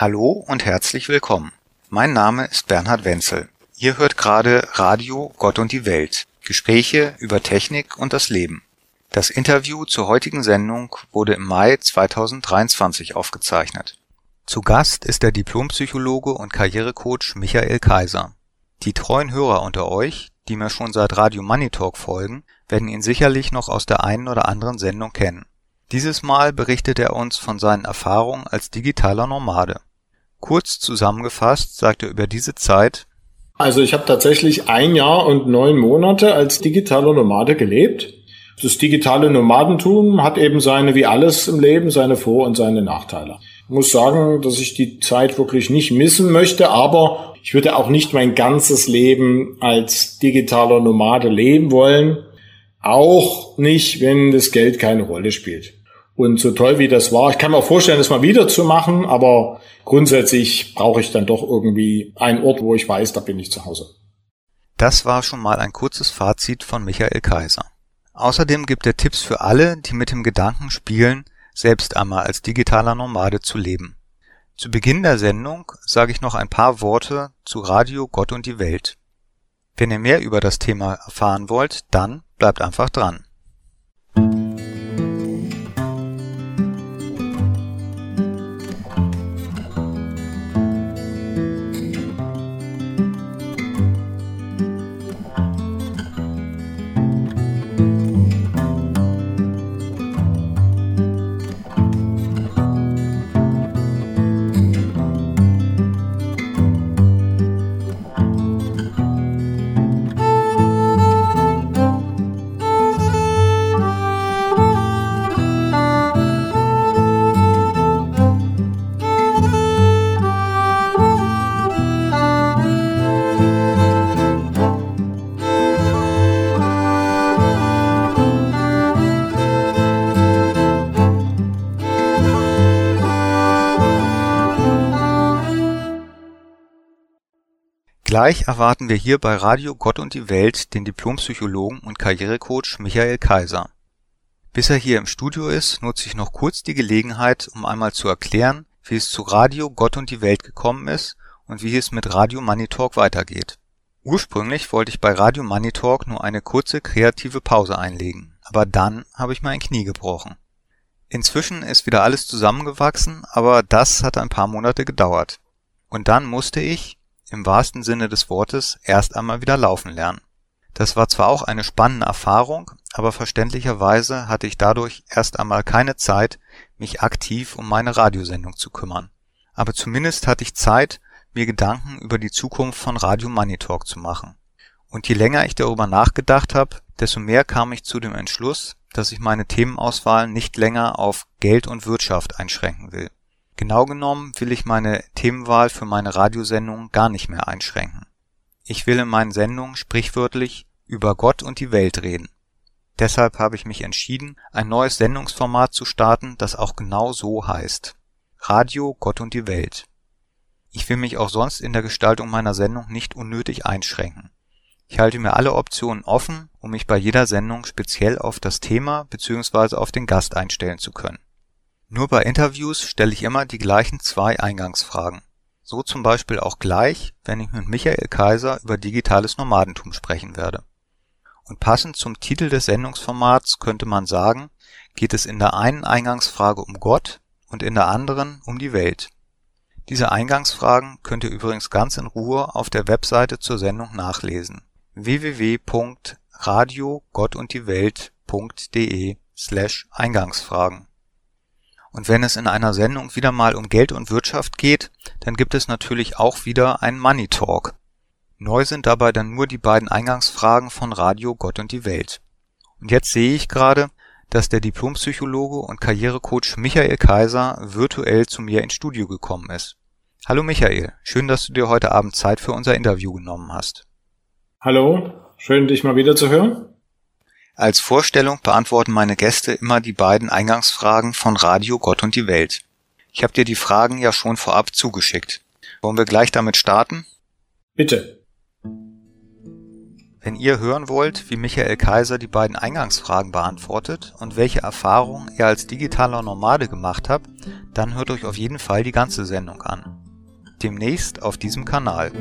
Hallo und herzlich willkommen. Mein Name ist Bernhard Wenzel. Ihr hört gerade Radio Gott und die Welt. Gespräche über Technik und das Leben. Das Interview zur heutigen Sendung wurde im Mai 2023 aufgezeichnet. Zu Gast ist der Diplompsychologe und Karrierecoach Michael Kaiser. Die treuen Hörer unter euch, die mir schon seit Radio Money Talk folgen, werden ihn sicherlich noch aus der einen oder anderen Sendung kennen. Dieses Mal berichtet er uns von seinen Erfahrungen als digitaler Nomade. Kurz zusammengefasst sagt er über diese Zeit Also ich habe tatsächlich ein Jahr und neun Monate als digitaler Nomade gelebt. Das digitale Nomadentum hat eben seine, wie alles im Leben, seine Vor- und seine Nachteile. Ich muss sagen, dass ich die Zeit wirklich nicht missen möchte, aber ich würde auch nicht mein ganzes Leben als digitaler Nomade leben wollen. Auch nicht, wenn das Geld keine Rolle spielt. Und so toll wie das war, ich kann mir auch vorstellen, das mal wieder zu machen, aber grundsätzlich brauche ich dann doch irgendwie einen Ort, wo ich weiß, da bin ich zu Hause. Das war schon mal ein kurzes Fazit von Michael Kaiser. Außerdem gibt er Tipps für alle, die mit dem Gedanken spielen, selbst einmal als digitaler Nomade zu leben. Zu Beginn der Sendung sage ich noch ein paar Worte zu Radio Gott und die Welt. Wenn ihr mehr über das Thema erfahren wollt, dann bleibt einfach dran. Gleich erwarten wir hier bei Radio Gott und die Welt den Diplompsychologen und Karrierecoach Michael Kaiser. Bis er hier im Studio ist, nutze ich noch kurz die Gelegenheit, um einmal zu erklären, wie es zu Radio Gott und die Welt gekommen ist und wie es mit Radio Money Talk weitergeht. Ursprünglich wollte ich bei Radio Money Talk nur eine kurze kreative Pause einlegen, aber dann habe ich mir ein Knie gebrochen. Inzwischen ist wieder alles zusammengewachsen, aber das hat ein paar Monate gedauert. Und dann musste ich, im wahrsten Sinne des Wortes erst einmal wieder laufen lernen. Das war zwar auch eine spannende Erfahrung, aber verständlicherweise hatte ich dadurch erst einmal keine Zeit, mich aktiv um meine Radiosendung zu kümmern. Aber zumindest hatte ich Zeit, mir Gedanken über die Zukunft von Radio Money Talk zu machen. Und je länger ich darüber nachgedacht habe, desto mehr kam ich zu dem Entschluss, dass ich meine Themenauswahl nicht länger auf Geld und Wirtschaft einschränken will. Genau genommen will ich meine Themenwahl für meine Radiosendung gar nicht mehr einschränken. Ich will in meinen Sendungen sprichwörtlich über Gott und die Welt reden. Deshalb habe ich mich entschieden, ein neues Sendungsformat zu starten, das auch genau so heißt. Radio Gott und die Welt. Ich will mich auch sonst in der Gestaltung meiner Sendung nicht unnötig einschränken. Ich halte mir alle Optionen offen, um mich bei jeder Sendung speziell auf das Thema bzw. auf den Gast einstellen zu können. Nur bei Interviews stelle ich immer die gleichen zwei Eingangsfragen. So zum Beispiel auch gleich, wenn ich mit Michael Kaiser über digitales Nomadentum sprechen werde. Und passend zum Titel des Sendungsformats könnte man sagen, geht es in der einen Eingangsfrage um Gott und in der anderen um die Welt. Diese Eingangsfragen könnt ihr übrigens ganz in Ruhe auf der Webseite zur Sendung nachlesen. www.radiogottunddiewelt.de slash Eingangsfragen und wenn es in einer Sendung wieder mal um Geld und Wirtschaft geht, dann gibt es natürlich auch wieder einen Money Talk. Neu sind dabei dann nur die beiden Eingangsfragen von Radio Gott und die Welt. Und jetzt sehe ich gerade, dass der Diplompsychologe und Karrierecoach Michael Kaiser virtuell zu mir ins Studio gekommen ist. Hallo Michael, schön, dass du dir heute Abend Zeit für unser Interview genommen hast. Hallo, schön dich mal wieder zu hören. Als Vorstellung beantworten meine Gäste immer die beiden Eingangsfragen von Radio Gott und die Welt. Ich habe dir die Fragen ja schon vorab zugeschickt. Wollen wir gleich damit starten? Bitte. Wenn ihr hören wollt, wie Michael Kaiser die beiden Eingangsfragen beantwortet und welche Erfahrungen er als digitaler Nomade gemacht hat, dann hört euch auf jeden Fall die ganze Sendung an. Demnächst auf diesem Kanal.